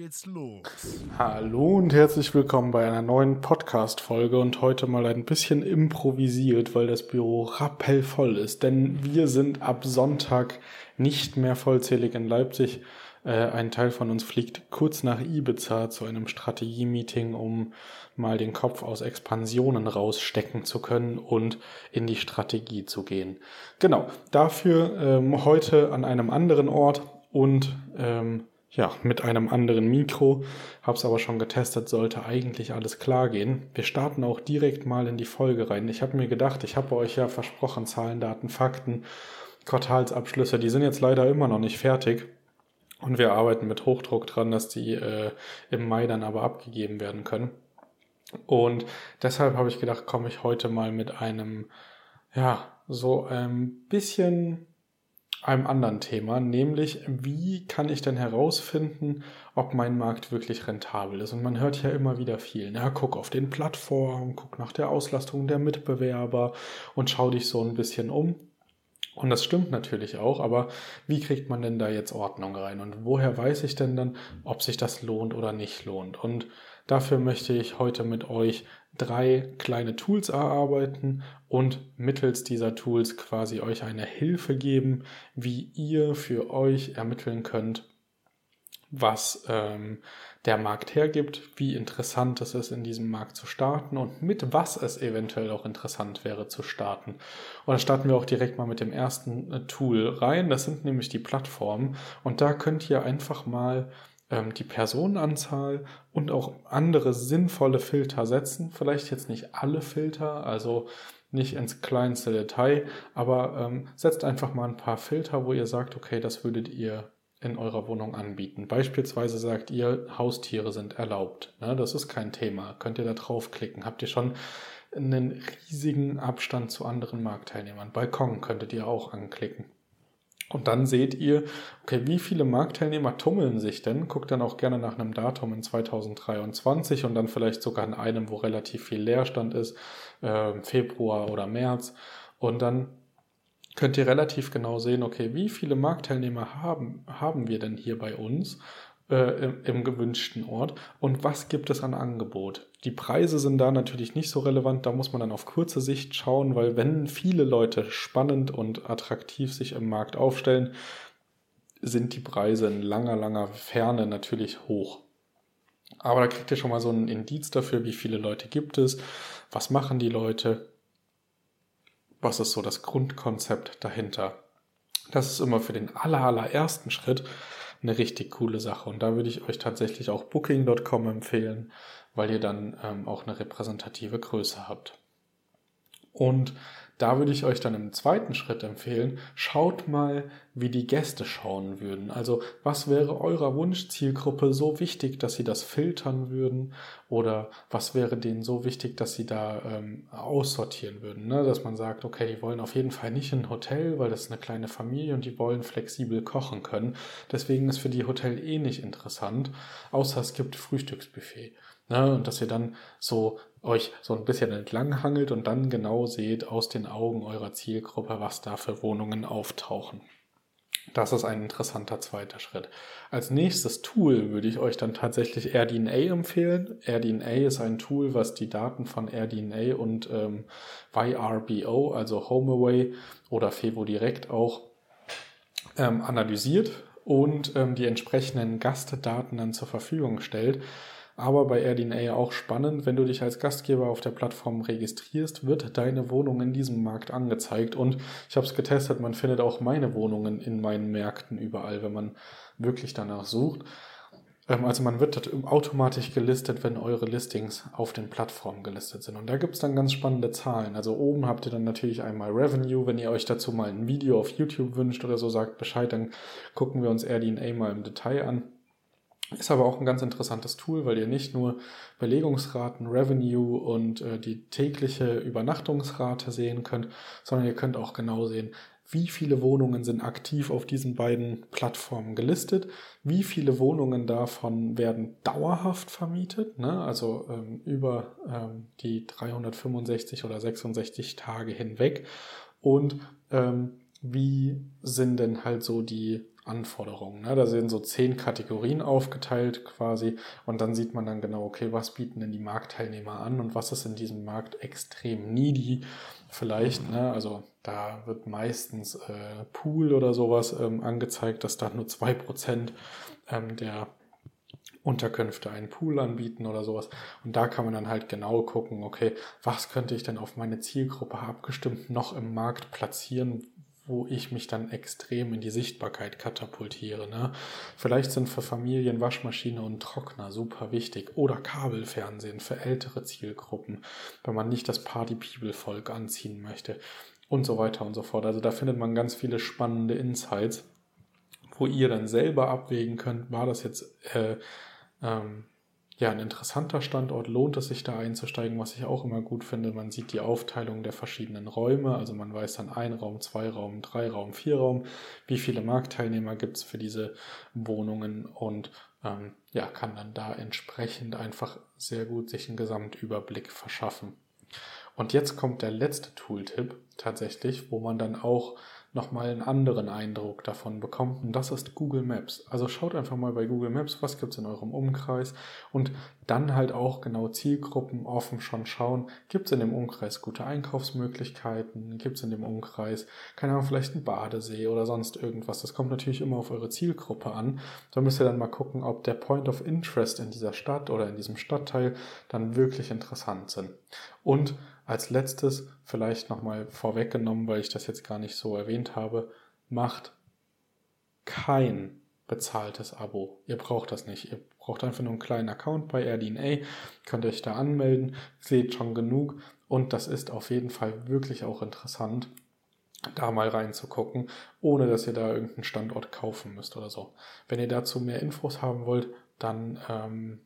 Geht's los. Hallo und herzlich willkommen bei einer neuen Podcast-Folge und heute mal ein bisschen improvisiert, weil das Büro rappellvoll ist. Denn wir sind ab Sonntag nicht mehr vollzählig in Leipzig. Äh, ein Teil von uns fliegt kurz nach Ibiza zu einem Strategie-Meeting, um mal den Kopf aus Expansionen rausstecken zu können und in die Strategie zu gehen. Genau, dafür ähm, heute an einem anderen Ort und ähm, ja, mit einem anderen Mikro. Hab's aber schon getestet, sollte eigentlich alles klar gehen. Wir starten auch direkt mal in die Folge rein. Ich habe mir gedacht, ich habe euch ja versprochen, Zahlen, Daten, Fakten, Quartalsabschlüsse, die sind jetzt leider immer noch nicht fertig. Und wir arbeiten mit Hochdruck dran, dass die äh, im Mai dann aber abgegeben werden können. Und deshalb habe ich gedacht, komme ich heute mal mit einem, ja, so ein bisschen einem anderen Thema, nämlich wie kann ich denn herausfinden, ob mein Markt wirklich rentabel ist? Und man hört ja immer wieder viel. Na, guck auf den Plattformen, guck nach der Auslastung der Mitbewerber und schau dich so ein bisschen um. Und das stimmt natürlich auch, aber wie kriegt man denn da jetzt Ordnung rein? Und woher weiß ich denn dann, ob sich das lohnt oder nicht lohnt? Und dafür möchte ich heute mit euch drei kleine Tools erarbeiten und mittels dieser Tools quasi euch eine Hilfe geben, wie ihr für euch ermitteln könnt, was ähm, der Markt hergibt, wie interessant es ist, in diesem Markt zu starten und mit was es eventuell auch interessant wäre zu starten. Und da starten wir auch direkt mal mit dem ersten äh, Tool rein. Das sind nämlich die Plattformen. Und da könnt ihr einfach mal die Personenanzahl und auch andere sinnvolle Filter setzen. Vielleicht jetzt nicht alle Filter, also nicht ins kleinste Detail, aber ähm, setzt einfach mal ein paar Filter, wo ihr sagt, okay, das würdet ihr in eurer Wohnung anbieten. Beispielsweise sagt ihr, Haustiere sind erlaubt. Ne, das ist kein Thema. Könnt ihr da draufklicken. Habt ihr schon einen riesigen Abstand zu anderen Marktteilnehmern. Balkon könntet ihr auch anklicken. Und dann seht ihr, okay, wie viele Marktteilnehmer tummeln sich denn? Guckt dann auch gerne nach einem Datum in 2023 und dann vielleicht sogar in einem, wo relativ viel Leerstand ist, äh, Februar oder März. Und dann könnt ihr relativ genau sehen, okay, wie viele Marktteilnehmer haben, haben wir denn hier bei uns? Äh, im, im gewünschten Ort und was gibt es an Angebot. Die Preise sind da natürlich nicht so relevant, da muss man dann auf kurze Sicht schauen, weil wenn viele Leute spannend und attraktiv sich im Markt aufstellen, sind die Preise in langer, langer Ferne natürlich hoch. Aber da kriegt ihr schon mal so einen Indiz dafür, wie viele Leute gibt es, was machen die Leute, was ist so das Grundkonzept dahinter. Das ist immer für den aller, allerersten Schritt eine richtig coole Sache. Und da würde ich euch tatsächlich auch Booking.com empfehlen, weil ihr dann ähm, auch eine repräsentative Größe habt. Und da würde ich euch dann im zweiten Schritt empfehlen, schaut mal, wie die Gäste schauen würden. Also was wäre eurer Wunschzielgruppe so wichtig, dass sie das filtern würden? Oder was wäre denen so wichtig, dass sie da ähm, aussortieren würden? Ne? Dass man sagt, okay, die wollen auf jeden Fall nicht in ein Hotel, weil das ist eine kleine Familie und die wollen flexibel kochen können. Deswegen ist für die Hotel eh nicht interessant, außer es gibt Frühstücksbuffet. Ne? Und dass ihr dann so euch so ein bisschen entlang hangelt und dann genau seht aus den Augen eurer Zielgruppe, was da für Wohnungen auftauchen. Das ist ein interessanter zweiter Schritt. Als nächstes Tool würde ich euch dann tatsächlich AirDNA empfehlen. AirDNA ist ein Tool, was die Daten von AirDNA und ähm, YRBO, also HomeAway oder Fevo Direkt auch ähm, analysiert und ähm, die entsprechenden Gastdaten dann zur Verfügung stellt. Aber bei AirDNA auch spannend, wenn du dich als Gastgeber auf der Plattform registrierst, wird deine Wohnung in diesem Markt angezeigt. Und ich habe es getestet, man findet auch meine Wohnungen in meinen Märkten überall, wenn man wirklich danach sucht. Ähm, also man wird automatisch gelistet, wenn eure Listings auf den Plattformen gelistet sind. Und da gibt es dann ganz spannende Zahlen. Also oben habt ihr dann natürlich einmal Revenue. Wenn ihr euch dazu mal ein Video auf YouTube wünscht oder so, sagt Bescheid, dann gucken wir uns AirDNA mal im Detail an. Ist aber auch ein ganz interessantes Tool, weil ihr nicht nur Belegungsraten, Revenue und äh, die tägliche Übernachtungsrate sehen könnt, sondern ihr könnt auch genau sehen, wie viele Wohnungen sind aktiv auf diesen beiden Plattformen gelistet, wie viele Wohnungen davon werden dauerhaft vermietet, ne? also ähm, über ähm, die 365 oder 66 Tage hinweg und ähm, wie sind denn halt so die Anforderungen. Ne? Da sind so zehn Kategorien aufgeteilt quasi und dann sieht man dann genau, okay, was bieten denn die Marktteilnehmer an und was ist in diesem Markt extrem needy vielleicht. Ne? Also da wird meistens äh, Pool oder sowas ähm, angezeigt, dass da nur zwei Prozent ähm, der Unterkünfte einen Pool anbieten oder sowas. Und da kann man dann halt genau gucken, okay, was könnte ich denn auf meine Zielgruppe abgestimmt noch im Markt platzieren, wo ich mich dann extrem in die Sichtbarkeit katapultiere. Ne? Vielleicht sind für Familien Waschmaschine und Trockner super wichtig oder Kabelfernsehen für ältere Zielgruppen, wenn man nicht das Party-People-Volk anziehen möchte und so weiter und so fort. Also da findet man ganz viele spannende Insights, wo ihr dann selber abwägen könnt, war das jetzt äh, ähm, ja, ein interessanter Standort, lohnt es sich da einzusteigen, was ich auch immer gut finde. Man sieht die Aufteilung der verschiedenen Räume, also man weiß dann ein Raum, zwei Raum, drei Raum, vier Raum, wie viele Marktteilnehmer gibt es für diese Wohnungen? Und ähm, ja, kann dann da entsprechend einfach sehr gut sich einen Gesamtüberblick verschaffen. Und jetzt kommt der letzte Tooltip tatsächlich, wo man dann auch nochmal einen anderen Eindruck davon bekommt. Und das ist Google Maps. Also schaut einfach mal bei Google Maps, was gibt es in eurem Umkreis und dann halt auch genau Zielgruppen offen schon schauen. Gibt es in dem Umkreis gute Einkaufsmöglichkeiten? Gibt es in dem Umkreis, keine Ahnung, vielleicht einen Badesee oder sonst irgendwas? Das kommt natürlich immer auf eure Zielgruppe an. Da müsst ihr dann mal gucken, ob der Point of Interest in dieser Stadt oder in diesem Stadtteil dann wirklich interessant sind. Und als letztes, vielleicht nochmal vorweggenommen, weil ich das jetzt gar nicht so erwähnt habe, macht kein bezahltes Abo. Ihr braucht das nicht. Ihr braucht einfach nur einen kleinen Account bei AirDNA, könnt euch da anmelden, seht schon genug und das ist auf jeden Fall wirklich auch interessant, da mal reinzugucken, ohne dass ihr da irgendeinen Standort kaufen müsst oder so. Wenn ihr dazu mehr Infos haben wollt, dann ähm,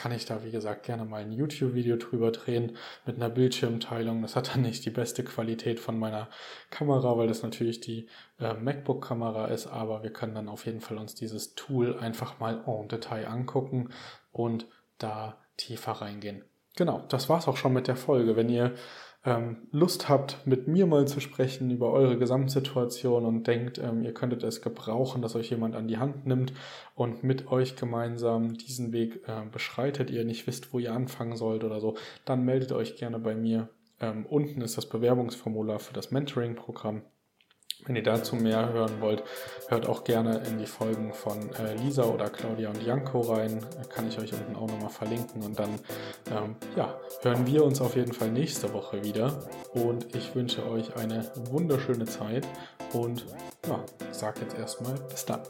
kann ich da, wie gesagt, gerne mal ein YouTube-Video drüber drehen mit einer Bildschirmteilung. Das hat dann nicht die beste Qualität von meiner Kamera, weil das natürlich die äh, MacBook-Kamera ist, aber wir können dann auf jeden Fall uns dieses Tool einfach mal en Detail angucken und da tiefer reingehen. Genau, das war's auch schon mit der Folge. Wenn ihr ähm, Lust habt, mit mir mal zu sprechen über eure Gesamtsituation und denkt, ähm, ihr könntet es gebrauchen, dass euch jemand an die Hand nimmt und mit euch gemeinsam diesen Weg äh, beschreitet, ihr nicht wisst, wo ihr anfangen sollt oder so, dann meldet euch gerne bei mir. Ähm, unten ist das Bewerbungsformular für das Mentoring-Programm. Wenn ihr dazu mehr hören wollt, hört auch gerne in die Folgen von äh, Lisa oder Claudia und Janko rein. Kann ich euch unten auch nochmal verlinken. Und dann ähm, ja, hören wir uns auf jeden Fall nächste Woche wieder. Und ich wünsche euch eine wunderschöne Zeit und ja, sage jetzt erstmal bis dann.